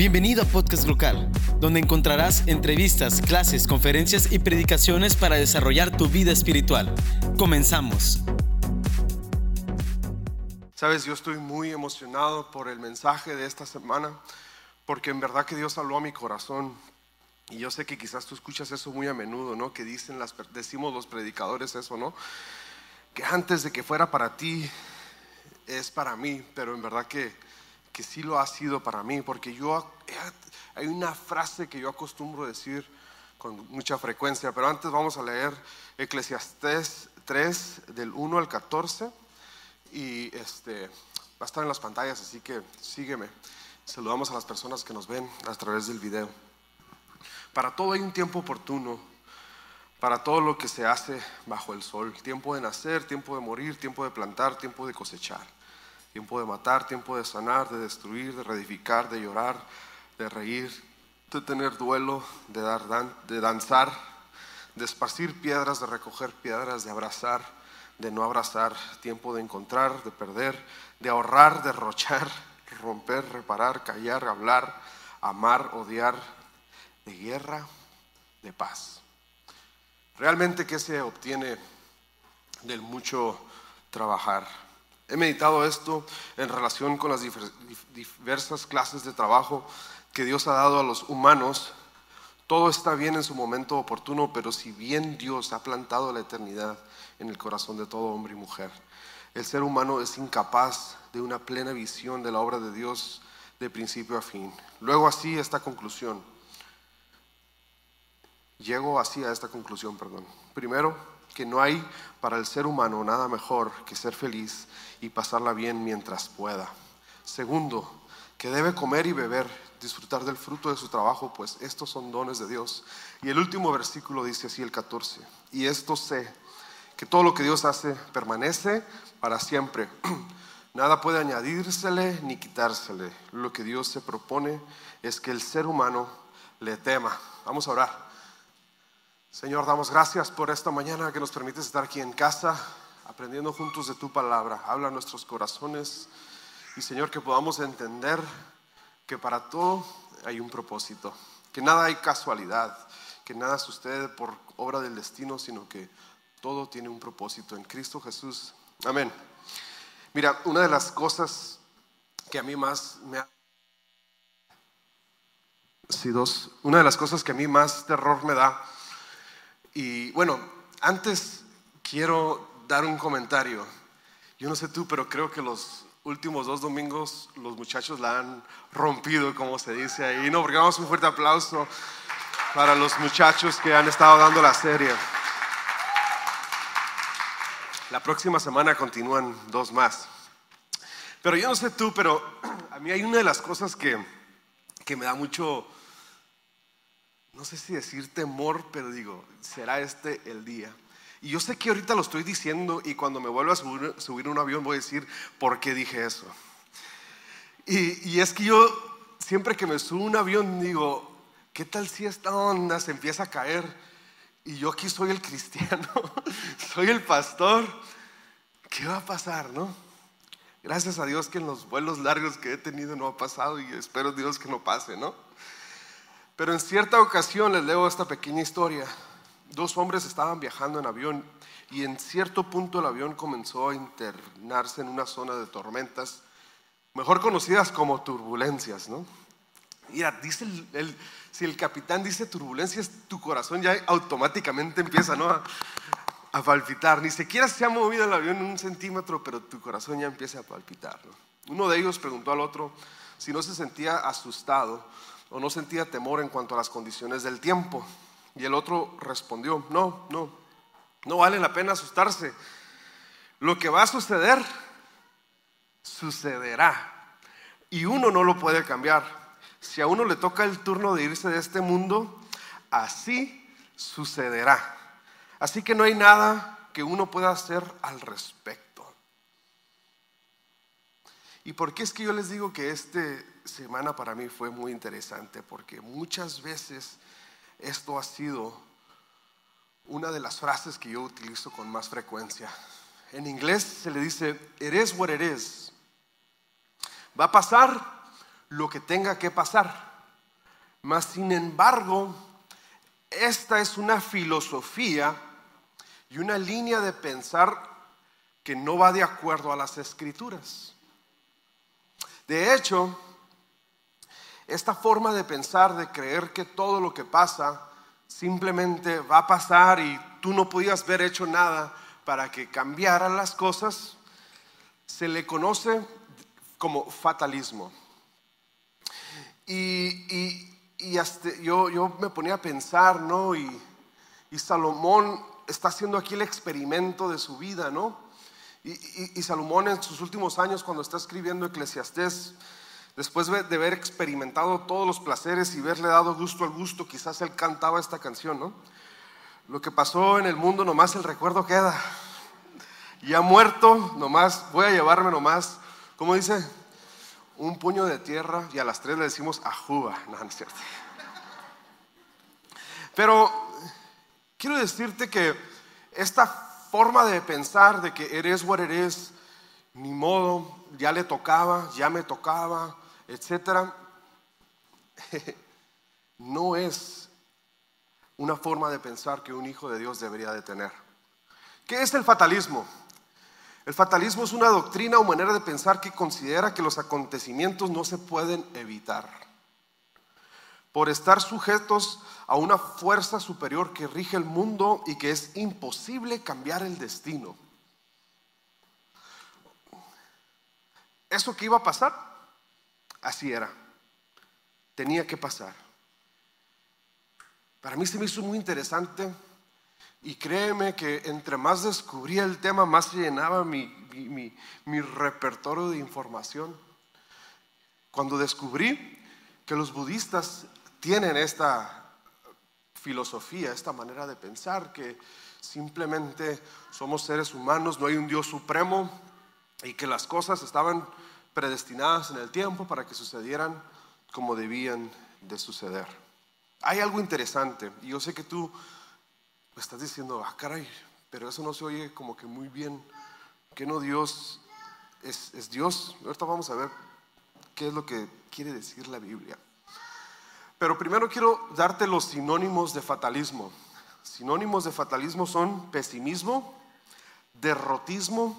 Bienvenido a Podcast Local, donde encontrarás entrevistas, clases, conferencias y predicaciones para desarrollar tu vida espiritual. Comenzamos. Sabes, yo estoy muy emocionado por el mensaje de esta semana, porque en verdad que Dios habló a mi corazón. Y yo sé que quizás tú escuchas eso muy a menudo, ¿no? Que dicen las, decimos los predicadores eso, ¿no? Que antes de que fuera para ti, es para mí, pero en verdad que que sí lo ha sido para mí, porque yo, hay una frase que yo acostumbro decir con mucha frecuencia, pero antes vamos a leer Eclesiastés 3 del 1 al 14 y este, va a estar en las pantallas, así que sígueme. Saludamos a las personas que nos ven a través del video. Para todo hay un tiempo oportuno, para todo lo que se hace bajo el sol, tiempo de nacer, tiempo de morir, tiempo de plantar, tiempo de cosechar Tiempo de matar, tiempo de sanar, de destruir, de reedificar, de llorar, de reír, de tener duelo, de, dar de danzar, de esparcir piedras, de recoger piedras, de abrazar, de no abrazar, tiempo de encontrar, de perder, de ahorrar, de rochar, romper, reparar, callar, hablar, amar, odiar, de guerra, de paz. Realmente, ¿qué se obtiene del mucho trabajar? He meditado esto en relación con las diversas clases de trabajo que Dios ha dado a los humanos. Todo está bien en su momento oportuno, pero si bien Dios ha plantado la eternidad en el corazón de todo hombre y mujer, el ser humano es incapaz de una plena visión de la obra de Dios de principio a fin. Luego así esta conclusión. Llego así a esta conclusión, perdón. Primero, que no hay para el ser humano nada mejor que ser feliz y pasarla bien mientras pueda. Segundo, que debe comer y beber, disfrutar del fruto de su trabajo, pues estos son dones de Dios. Y el último versículo dice así, el 14, y esto sé, que todo lo que Dios hace permanece para siempre. Nada puede añadírsele ni quitársele. Lo que Dios se propone es que el ser humano le tema. Vamos a orar. Señor, damos gracias por esta mañana que nos permites estar aquí en casa, aprendiendo juntos de tu palabra. Habla a nuestros corazones y Señor, que podamos entender que para todo hay un propósito, que nada hay casualidad, que nada sucede por obra del destino, sino que todo tiene un propósito en Cristo Jesús. Amén. Mira, una de las cosas que a mí más me ha... Una de las cosas que a mí más terror me da y bueno, antes quiero dar un comentario. Yo no sé tú, pero creo que los últimos dos domingos los muchachos la han rompido, como se dice ahí. No, porque damos un fuerte aplauso para los muchachos que han estado dando la serie. La próxima semana continúan dos más. Pero yo no sé tú, pero a mí hay una de las cosas que, que me da mucho no sé si decir temor, pero digo, será este el día. Y yo sé que ahorita lo estoy diciendo y cuando me vuelva a subir, un avión voy a decir por qué dije eso. Y, es que yo siempre que me subo un avión digo, ¿qué tal si esta onda se empieza a caer? Y yo aquí soy el cristiano, soy el pastor. ¿Qué va a pasar, no? Gracias a Dios que en los vuelos largos que he tenido no ha pasado y espero Dios que no pase, ¿no? Pero en cierta ocasión les leo esta pequeña historia. Dos hombres estaban viajando en avión y en cierto punto el avión comenzó a internarse en una zona de tormentas, mejor conocidas como turbulencias, ¿no? Mira, dice el, si el capitán dice turbulencias, tu corazón ya automáticamente empieza a, palpitar. Ni siquiera se ha movido el avión un centímetro, pero tu corazón ya empieza a palpitar. Uno de ellos preguntó al otro si no se sentía asustado o no sentía temor en cuanto a las condiciones del tiempo. Y el otro respondió, no, no, no vale la pena asustarse. Lo que va a suceder, sucederá. Y uno no lo puede cambiar. Si a uno le toca el turno de irse de este mundo, así sucederá. Así que no hay nada que uno pueda hacer al respecto. ¿Y por qué es que yo les digo que esta semana para mí fue muy interesante? Porque muchas veces esto ha sido una de las frases que yo utilizo con más frecuencia. En inglés se le dice, it is what it is. Va a pasar lo que tenga que pasar. Mas, sin embargo, esta es una filosofía y una línea de pensar que no va de acuerdo a las escrituras. De hecho, esta forma de pensar, de creer que todo lo que pasa simplemente va a pasar y tú no podías haber hecho nada para que cambiaran las cosas, se le conoce como fatalismo. Y, yo, me ponía a pensar, ¿no? Y, y, Salomón está haciendo aquí el experimento de su vida, ¿no? Y, Salomón en sus últimos años, cuando está escribiendo Eclesiastés, después de haber experimentado todos los placeres y haberle dado gusto al gusto, quizás él cantaba esta canción, ¿no? Lo que pasó en el mundo, nomás el recuerdo queda. Ya muerto, nomás, voy a llevarme nomás, ¿cómo dice? Un puño de tierra y a las tres le decimos ajuba. No, no es cierto. Pero quiero decirte que esta forma de pensar de que eres what eres, ni modo, ya le tocaba, ya me tocaba, etcétera, no es una forma de pensar que un hijo de Dios debería de tener. ¿Qué es el fatalismo? El fatalismo es una doctrina o manera de pensar que considera que los acontecimientos no se pueden evitar por estar sujetos a una fuerza superior que rige el mundo y que es imposible cambiar el destino. ¿Eso que iba a pasar? Así era. Tenía que pasar. Para mí se me hizo muy interesante y créeme que entre más descubría el tema, más llenaba mi, mi repertorio de información. Cuando descubrí que los budistas tienen esta filosofía, esta manera de pensar, que simplemente somos seres humanos, no hay un Dios supremo y que las cosas estaban predestinadas en el tiempo para que sucedieran como debían de suceder. Hay algo interesante, y yo sé que tú estás diciendo, ah, caray, pero eso no se oye como que muy bien, que no Dios es, es Dios. Ahorita vamos a ver qué es lo que quiere decir la Biblia. Pero primero quiero darte los sinónimos de fatalismo. Sinónimos de fatalismo son pesimismo, derrotismo,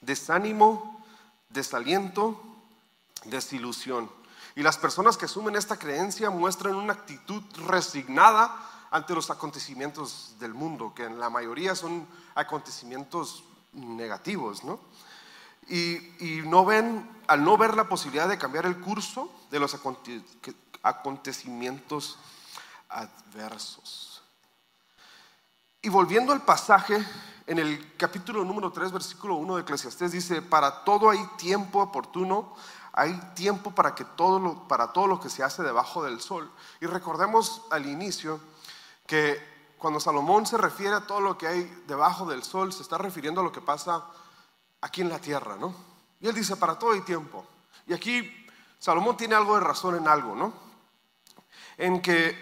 desánimo, desaliento, desilusión. Y las personas que asumen esta creencia muestran una actitud resignada ante los acontecimientos del mundo, que en la mayoría son acontecimientos negativos, ¿no? Y, y no ven, al no ver la posibilidad de cambiar el curso de los acontecimientos, acontecimientos adversos. Y volviendo al pasaje, en el capítulo número 3, versículo 1 de Eclesiastés dice, para todo hay tiempo oportuno, hay tiempo para, que todo lo, para que se hace debajo del sol. Y recordemos al inicio que cuando Salomón se refiere a todo lo que hay debajo del sol, se está refiriendo a lo que pasa aquí en la tierra, ¿no? Y él dice, para todo hay tiempo. Y aquí Salomón tiene algo de razón en algo, ¿no? en que,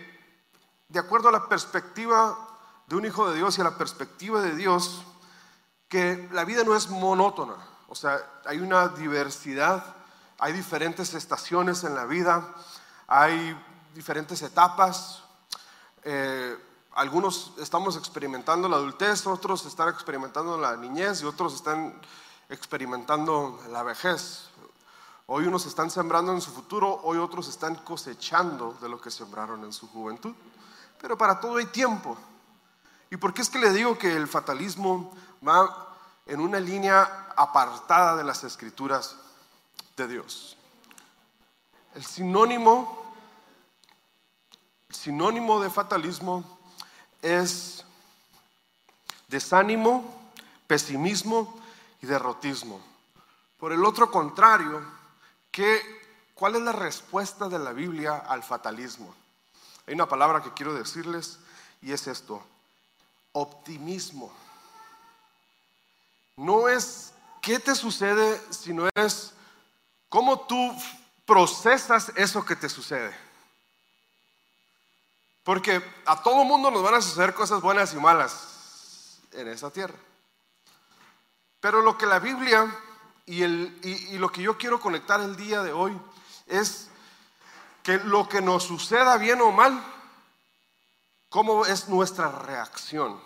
de acuerdo a la perspectiva de un hijo de Dios y a la perspectiva de Dios, que la vida no es monótona, o sea, hay una diversidad, hay diferentes estaciones en la vida, hay diferentes etapas. Eh, algunos estamos experimentando la adultez, otros están experimentando la niñez y otros están experimentando la vejez. Hoy unos están sembrando en su futuro, hoy otros están cosechando de lo que sembraron en su juventud. Pero para todo hay tiempo. ¿Y por qué es que le digo que el fatalismo va en una línea apartada de las escrituras de Dios? El sinónimo, el sinónimo de fatalismo es desánimo, pesimismo y derrotismo. Por el otro contrario, ¿Cuál es la respuesta de la Biblia al fatalismo? Hay una palabra que quiero decirles y es esto, optimismo. No es qué te sucede, sino es cómo tú procesas eso que te sucede. Porque a todo mundo nos van a suceder cosas buenas y malas en esa tierra. Pero lo que la Biblia y, el, y, lo que yo quiero conectar el día de hoy es que lo que nos suceda bien o mal, cómo es nuestra reacción,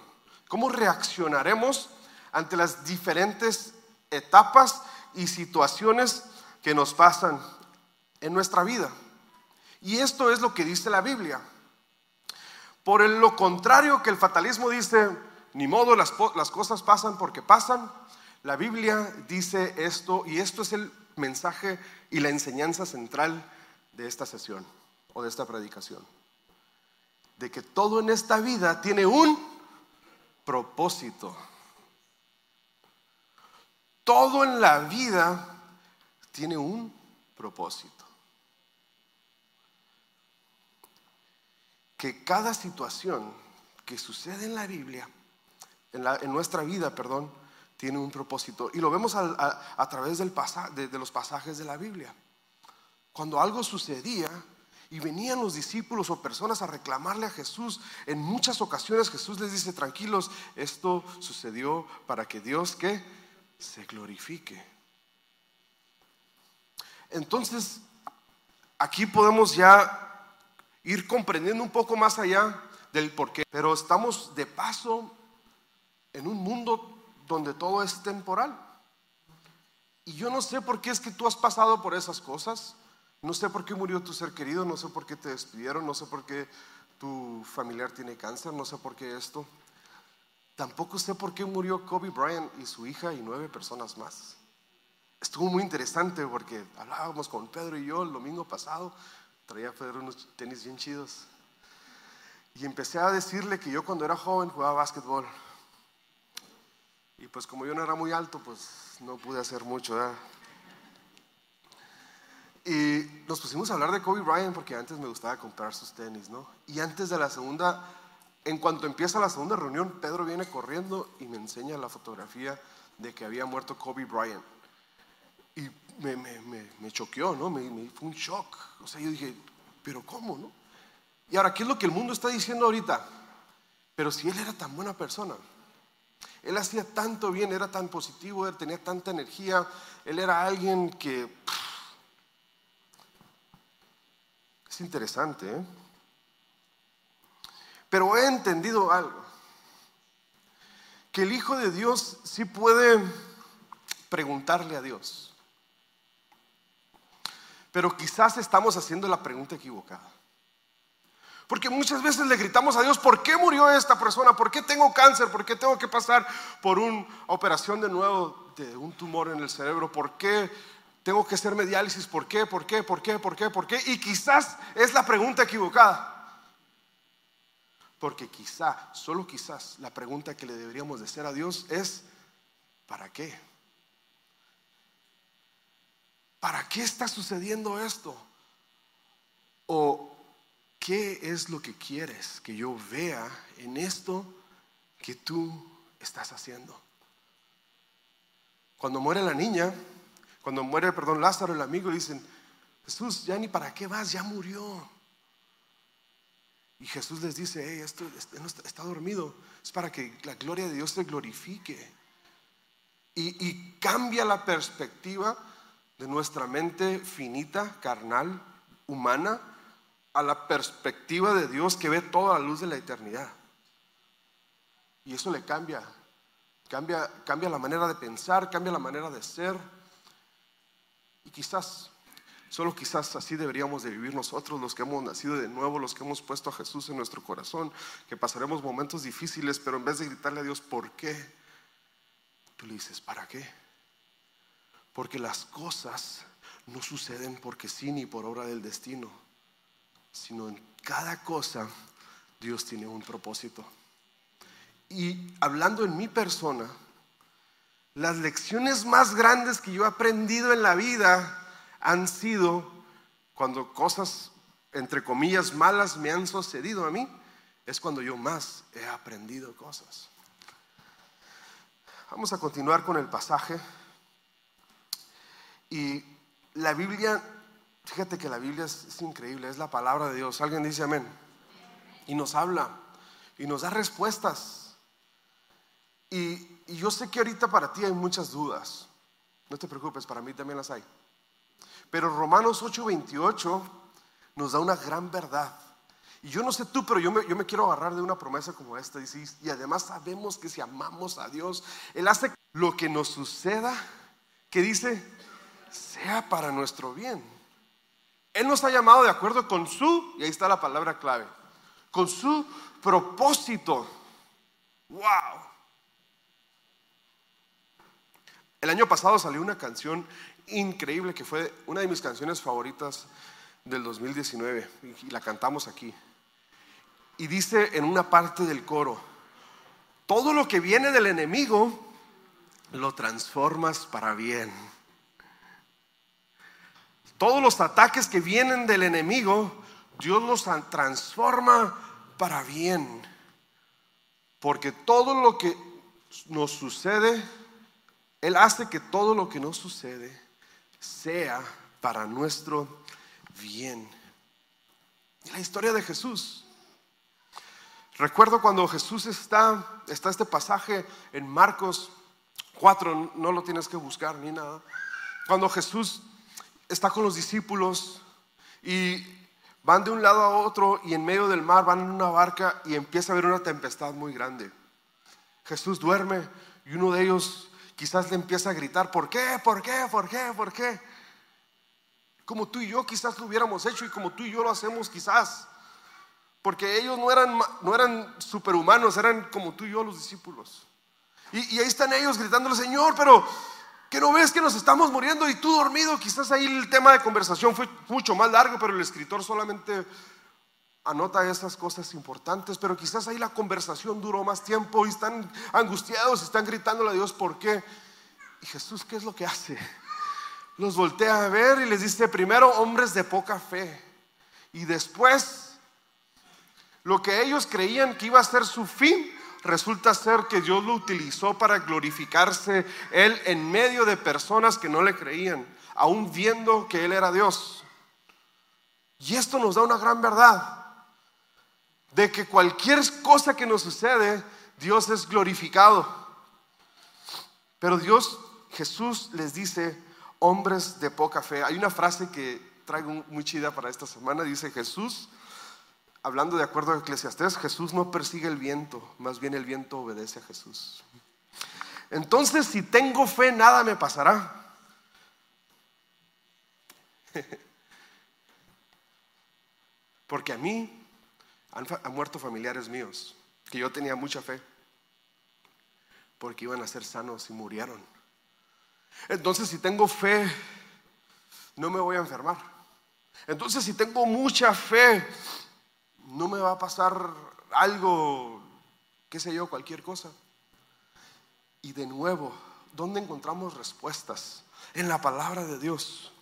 cómo reaccionaremos ante las diferentes etapas y situaciones que nos pasan en nuestra vida. Y esto es lo que dice la Biblia. Por lo contrario que el fatalismo dice, ni modo, las, las cosas pasan porque pasan, la Biblia dice esto y esto es el mensaje y la enseñanza central de esta sesión o de esta predicación. De que todo en esta vida tiene un propósito. Todo en la vida tiene un propósito. Que cada situación que sucede en la Biblia, en, nuestra vida, perdón, tiene un propósito. Y lo vemos a, través de los pasajes de la Biblia. Cuando algo sucedía y venían los discípulos o personas a reclamarle a Jesús, en muchas ocasiones Jesús les dice, tranquilos, esto sucedió para que Dios que se glorifique. Entonces, aquí podemos ya ir comprendiendo un poco más allá del porqué, pero estamos de paso en un mundo donde todo es temporal. Y yo no sé por qué es que tú has pasado por esas cosas. No sé por qué murió tu ser querido, no sé por qué te despidieron, no sé por qué tu familiar tiene cáncer, no sé por qué esto. Tampoco sé por qué murió Kobe Bryant y su hija y nueve personas más. Estuvo muy interesante porque hablábamos con Pedro y yo el domingo pasado. Traía Pedro unos tenis bien chidos. Y empecé a decirle que yo cuando era joven jugaba básquetbol. Y pues como yo no era muy alto, pues no pude hacer mucho. Y nos pusimos a hablar de Kobe Bryant porque antes me gustaba comprar sus tenis, ¿no? Y antes de la segunda, en cuanto empieza la segunda reunión, Pedro viene corriendo y me enseña la fotografía de que había muerto Kobe Bryant. Y me, me, choqueó, ¿no? Me, fue un shock. O sea, yo dije, pero ¿cómo, no? Y ahora, ¿qué es lo que el mundo está diciendo ahorita? Pero si él era tan buena persona, él hacía tanto bien, era tan positivo, él tenía tanta energía, él era alguien que... es interesante, ¿eh? Pero he entendido algo, que el Hijo de Dios sí puede preguntarle a Dios, pero quizás estamos haciendo la pregunta equivocada. Porque muchas veces le gritamos a Dios, ¿por qué murió esta persona? ¿Por qué tengo cáncer? ¿Por qué tengo que pasar por una operación de nuevo de un tumor en el cerebro? ¿Por qué tengo que hacerme diálisis? ¿Por qué? ¿Por qué? ¿Por qué? ¿Por qué? ¿Por qué? Y quizás es la pregunta equivocada. Porque quizá, solo quizás, la pregunta que le deberíamos de hacer a Dios es, ¿para qué? ¿Para qué está sucediendo esto? O ¿qué es lo que quieres que yo vea en esto que tú estás haciendo? Cuando muere la niña, cuando muere, perdón, Lázaro, el amigo, dicen, Jesús, ya ni para qué vas, ya murió. Y Jesús les dice, esto, está dormido, es para que la gloria de Dios se glorifique. Y, y cambia la perspectiva de nuestra mente finita, carnal, humana, a la perspectiva de Dios que ve toda la luz de la eternidad. Y eso le cambia, cambia, cambia la manera de pensar, cambia la manera de ser. Y quizás, solo quizás así deberíamos de vivir nosotros, los que hemos nacido de nuevo, los que hemos puesto a Jesús en nuestro corazón, que pasaremos momentos difíciles, pero en vez de gritarle a Dios, ¿por qué? Tú le dices, ¿para qué? Porque las cosas no suceden porque sí ni por obra del destino sino en cada cosa Dios tiene un propósito. Y hablando en mi persona, las lecciones más grandes que yo he aprendido en la vida han sido cuando cosas, entre comillas, malas me han sucedido a mí, es cuando yo más he aprendido cosas. Vamos a continuar con el pasaje. Y la Biblia Fíjate que la Biblia es, increíble, es la palabra de Dios. Alguien dice amén. Y nos habla y nos da respuestas. Y, yo sé que ahorita para ti hay muchas dudas. No te preocupes, para mí también las hay. Pero Romanos 8:28 nos da una gran verdad. Y yo no sé tú, pero yo me, yo me quiero agarrar de una promesa como esta. Y, además sabemos que si amamos a Dios, Él hace lo que nos suceda, que dice, sea para nuestro bien. Él nos ha llamado de acuerdo con su, y ahí está la palabra clave, con su propósito. ¡Wow! El año pasado salió una canción increíble que fue una de mis canciones favoritas del 2019 y la cantamos aquí. Y dice en una parte del coro, todo lo que viene del enemigo lo transformas para bien. Todos los ataques que vienen del enemigo, Dios los transforma para bien. Porque todo lo que nos sucede, Él hace que todo lo que nos sucede sea para nuestro bien. la historia de Jesús. Recuerdo cuando Jesús está, está este pasaje en Marcos 4, no lo tienes que buscar ni nada. Cuando Jesús está con los discípulos y van de un lado a otro y en medio del mar van en una barca y empieza a haber una tempestad muy grande. Jesús duerme y uno de ellos quizás le empieza a gritar, ¿por qué? ¿Por qué? ¿Por qué? ¿Por qué? Como tú y yo quizás lo hubiéramos hecho y como tú y yo lo hacemos quizás. Porque ellos no eran, no eran superhumanos, eran como tú y yo los discípulos. Y, ahí están ellos gritándole, Señor, pero que no ves que nos estamos muriendo y tú dormido. Quizás ahí el tema de conversación fue mucho más largo, pero el escritor solamente anota estas cosas importantes, pero quizás ahí la conversación duró más tiempo y están angustiados, están gritándole a Dios, ¿por qué? Y Jesús, ¿qué es lo que hace? Los voltea a ver y les dice, primero, hombres de poca fe, y después lo que ellos creían que iba a ser su fin, resulta ser que Dios lo utilizó para glorificarse Él en medio de personas que no le creían, aún viendo que Él era Dios. Y esto nos da una gran verdad, de que cualquier cosa que nos sucede, Dios es glorificado. Pero Dios, Jesús les dice, hombres de poca fe. Hay una frase que traigo muy chida para esta semana, dice Jesús hablando de acuerdo a Eclesiastés, Jesús no persigue el viento, más bien el viento obedece a Jesús. Entonces, si tengo fe, nada me pasará. Porque a mí han, muerto familiares míos, que yo tenía mucha fe, porque iban a ser sanos y murieron. Entonces, si tengo fe, no me voy a enfermar. Entonces, si tengo mucha fe, no me va a pasar algo, qué sé yo, cualquier cosa. Y de nuevo, ¿dónde encontramos respuestas? En la palabra de Dios.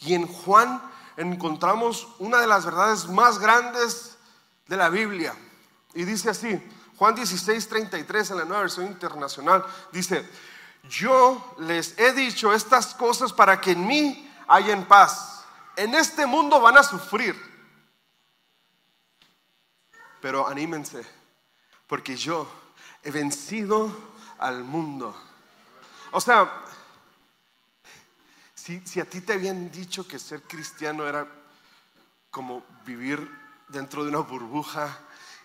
Y en Juan encontramos una de las verdades más grandes de la Biblia. Y dice así, Juan 16, 33 en la nueva versión internacional, dice, yo les he dicho estas cosas para que en mí en paz. En este mundo van a sufrir pero anímense, porque yo he vencido al mundo. O sea, si, si, a ti te habían dicho que ser cristiano era como vivir dentro de una burbuja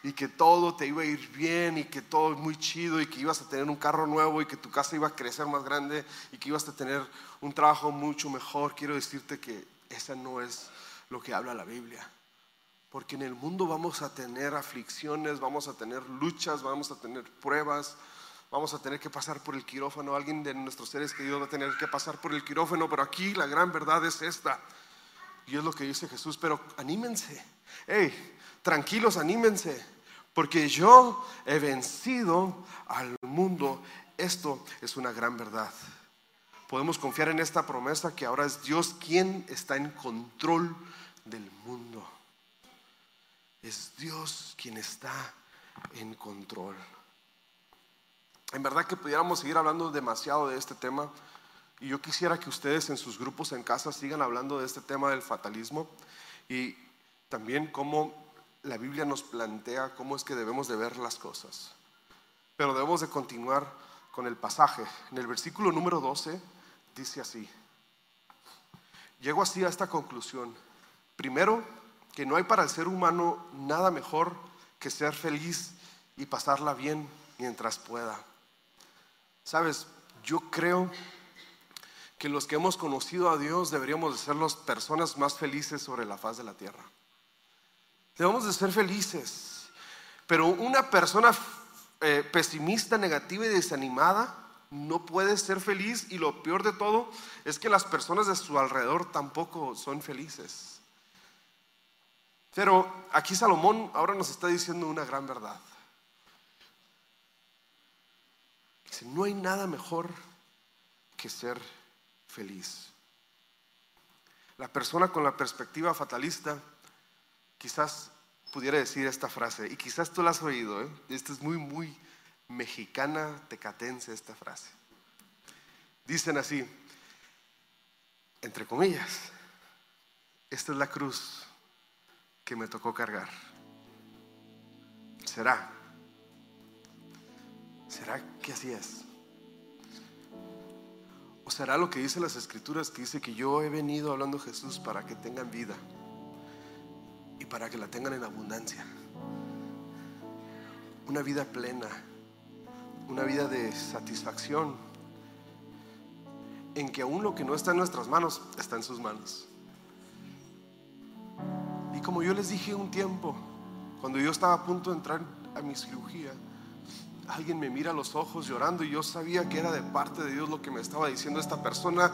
y que todo te iba a ir bien y que todo es muy chido y que ibas a tener un carro nuevo y que tu casa iba a crecer más grande y que ibas a tener un trabajo mucho mejor, quiero decirte que esa no es lo que habla la Biblia. Porque en el mundo vamos a tener aflicciones, vamos a tener luchas, vamos a tener pruebas, vamos a tener que pasar por el quirófano. Alguien de nuestros seres queridos va a tener que pasar por el quirófano, pero aquí la gran verdad es esta. Y es lo que dice Jesús, pero anímense. Hey, tranquilos, anímense, porque yo he vencido al mundo. Esto es una gran verdad. Podemos confiar en esta promesa que ahora es Dios quien está en control del mundo. Es Dios quien está en control. En verdad que pudiéramos seguir hablando demasiado de este tema y yo quisiera que ustedes en sus grupos en casa sigan hablando de este tema del fatalismo y también cómo la Biblia nos plantea cómo es que debemos de ver las cosas. Pero debemos de continuar con el pasaje. En el versículo número 12 dice así. Llego así a esta conclusión. Primero, que no hay para el ser humano nada mejor que ser feliz y pasarla bien mientras pueda. Sabes, yo creo que los que hemos conocido a Dios deberíamos de ser las personas más felices sobre la faz de la tierra. Debemos de ser felices. Pero una persona eh, pesimista, negativa y desanimada no puede ser feliz y lo peor de todo es que las personas de su alrededor tampoco son felices. Pero aquí Salomón ahora nos está diciendo una gran verdad. Dice, no hay nada mejor que ser feliz. La persona con la perspectiva fatalista quizás pudiera decir esta frase, y quizás tú la has oído, ¿eh? esta es muy, muy mexicana, tecatense esta frase. Dicen así, entre comillas, esta es la cruz que me tocó cargar. ¿Será? ¿Será que así es? ¿O será lo que dice las escrituras que dice que yo he venido hablando Jesús para que tengan vida y para que la tengan en abundancia? Una vida plena, una vida de satisfacción, en que aún lo que no está en nuestras manos está en sus manos. Y como yo les dije un tiempo, cuando yo estaba a punto de entrar a mi cirugía, alguien me mira a los ojos llorando y yo sabía que era de parte de Dios lo que me estaba diciendo esta persona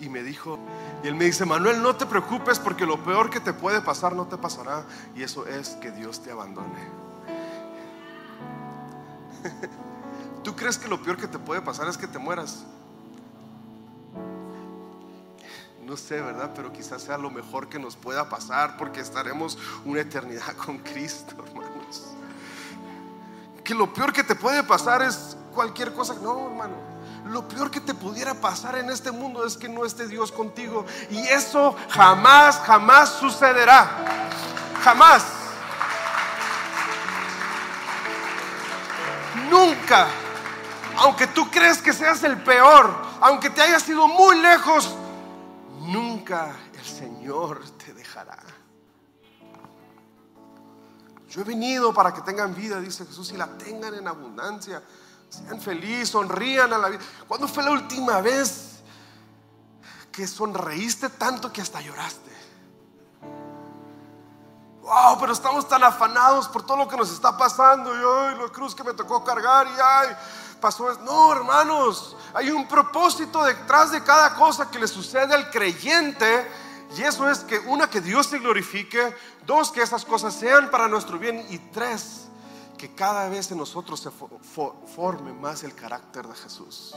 y me dijo, y él me dice, Manuel, no te preocupes porque lo peor que te puede pasar no te pasará y eso es que Dios te abandone. ¿Tú crees que lo peor que te puede pasar es que te mueras? No sé, ¿verdad? Pero quizás sea lo mejor que nos pueda pasar porque estaremos una eternidad con Cristo, hermanos. Que lo peor que te puede pasar es cualquier cosa. No, hermano. Lo peor que te pudiera pasar en este mundo es que no esté Dios contigo. Y eso jamás, jamás sucederá. Jamás. Nunca aunque tú crees que seas el peor, aunque te hayas ido muy lejos, nunca el Señor te dejará. Yo he venido para que tengan vida, dice Jesús, y la tengan en abundancia. Sean felices, sonrían a la vida. ¿Cuándo fue la última vez que sonreíste tanto que hasta lloraste? Wow, pero estamos tan afanados por todo lo que nos está pasando. Y ay, la cruz que me tocó cargar. Y ay, pasó No, hermanos, hay un propósito detrás de cada cosa que le sucede al creyente. Y eso es que una, que Dios se glorifique. Dos, que esas cosas sean para nuestro bien. Y tres, que cada vez en nosotros se forme más el carácter de Jesús.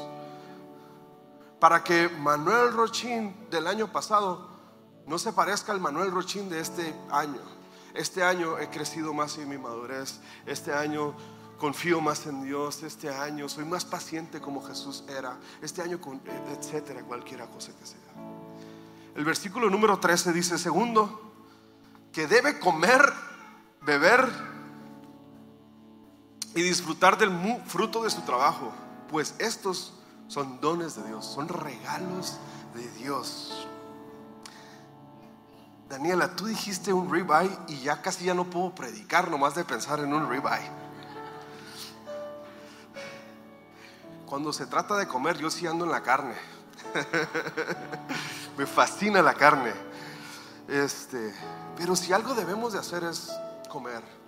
Para que Manuel Rochín del año pasado no se parezca al Manuel Rochín de este año. Este año he crecido más en mi madurez. Este año confío más en Dios este año, soy más paciente como Jesús era, este año, etcétera, cualquiera cosa que sea. El versículo número 13 dice, segundo, que debe comer, beber y disfrutar del fruto de su trabajo, pues estos son dones de Dios, son regalos de Dios. Daniela, tú dijiste un ribeye y ya casi ya no puedo predicar nomás de pensar en un ribeye. Cuando se trata de comer, yo sí ando en la carne. Me fascina la carne. Este, pero si algo debemos de hacer es comer.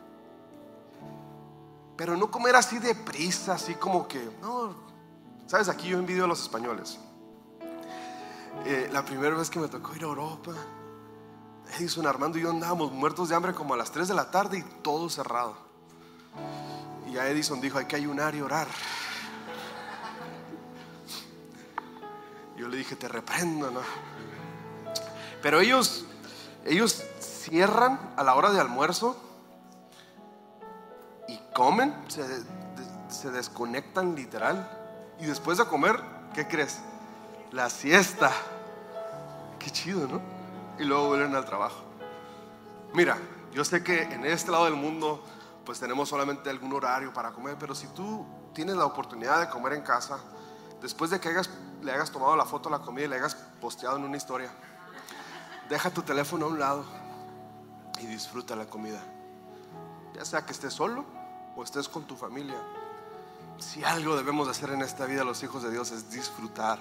Pero no comer así de prisa, así como que, no, sabes, aquí yo envidio a los españoles. Eh, la primera vez que me tocó ir a Europa, Edison, Armando y yo andábamos muertos de hambre como a las 3 de la tarde y todo cerrado. Y ya Edison dijo, hay que ayunar y orar. Yo le dije, te reprendo, ¿no? Pero ellos, ellos cierran a la hora de almuerzo comen, se, desconectan literal. Y después de comer, ¿qué crees? La siesta. Qué chido, ¿no? Y luego vuelven al trabajo. Mira, yo sé que en este lado del mundo pues tenemos solamente algún horario para comer, pero si tú tienes la oportunidad de comer en casa, después de que hayas le hagas tomado la foto a la comida y le hayas posteado en una historia. Deja tu teléfono a un lado y disfruta la comida. Ya sea que estés solo o estés con tu familia. Si algo debemos hacer en esta vida los hijos de Dios es disfrutar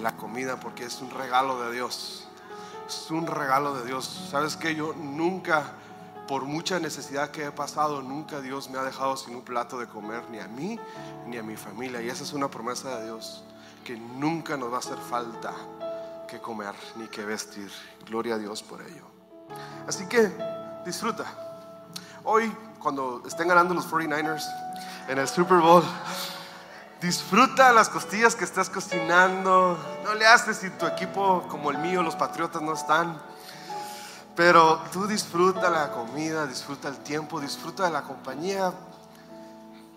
la comida porque es un regalo de Dios. Es un regalo de Dios. ¿Sabes que Yo nunca, por mucha necesidad que he pasado, nunca Dios me ha dejado sin un plato de comer, ni a mí ni a mi familia. Y esa es una promesa de Dios, que nunca nos va a hacer falta que comer ni que vestir. Gloria a Dios por ello. Así que disfruta. Hoy, cuando estén ganando los 49ers en el Super Bowl, disfruta las costillas que estás cocinando. No le haces si tu equipo como el mío, los Patriotas, no están. Pero tú disfruta la comida, disfruta el tiempo, disfruta de la compañía.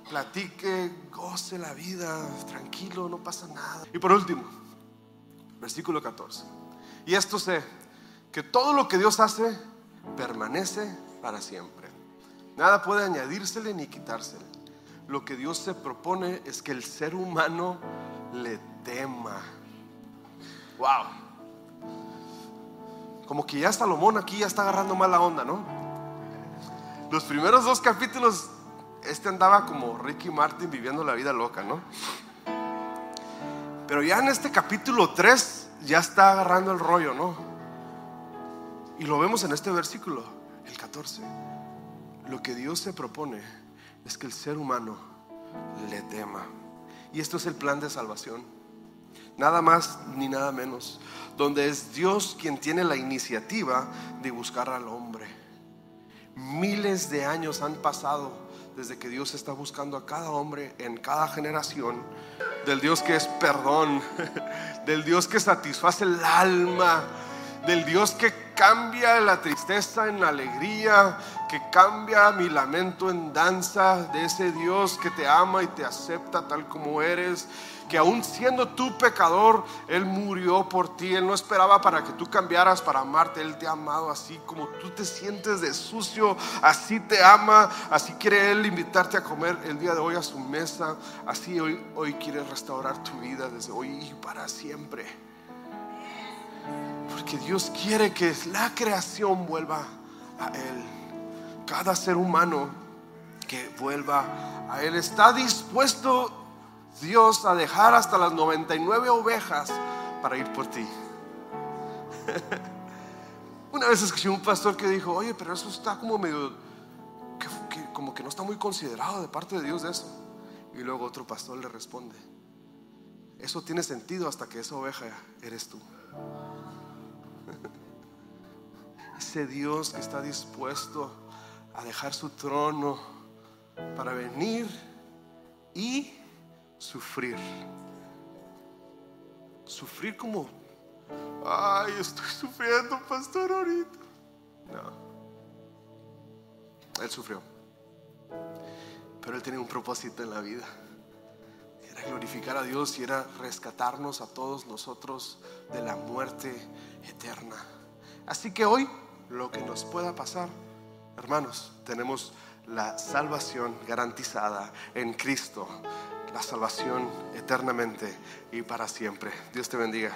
Platique, goce la vida, tranquilo, no pasa nada. Y por último, versículo 14. Y esto sé, que todo lo que Dios hace permanece para siempre. Nada puede añadírsele ni quitársele. Lo que Dios se propone es que el ser humano le tema. Wow. Como que ya Salomón aquí ya está agarrando mala onda, ¿no? Los primeros dos capítulos, este andaba como Ricky Martin viviendo la vida loca, ¿no? Pero ya en este capítulo 3 ya está agarrando el rollo, ¿no? Y lo vemos en este versículo, el 14. Lo que Dios se propone es que el ser humano le tema. Y esto es el plan de salvación. Nada más ni nada menos. Donde es Dios quien tiene la iniciativa de buscar al hombre. Miles de años han pasado desde que Dios está buscando a cada hombre en cada generación. Del Dios que es perdón. Del Dios que satisface el alma. Del Dios que cambia la tristeza en alegría, que cambia mi lamento en danza, de ese Dios que te ama y te acepta tal como eres, que aún siendo tú pecador, Él murió por ti, Él no esperaba para que tú cambiaras para amarte, Él te ha amado así como tú te sientes de sucio, así te ama, así quiere Él invitarte a comer el día de hoy a su mesa, así hoy, hoy quiere restaurar tu vida desde hoy y para siempre. Porque Dios quiere que la creación vuelva a Él. Cada ser humano que vuelva a Él. Está dispuesto Dios a dejar hasta las 99 ovejas para ir por ti. Una vez escuché un pastor que dijo, oye, pero eso está como medio, como que no está muy considerado de parte de Dios eso. Y luego otro pastor le responde, eso tiene sentido hasta que esa oveja eres tú. Ese Dios que está dispuesto a dejar su trono para venir y sufrir. Sufrir como, ay, estoy sufriendo, pastor, ahorita. No. Él sufrió. Pero él tenía un propósito en la vida. Era glorificar a Dios y era rescatarnos a todos nosotros de la muerte eterna. Así que hoy, lo que nos pueda pasar, hermanos, tenemos la salvación garantizada en Cristo, la salvación eternamente y para siempre. Dios te bendiga.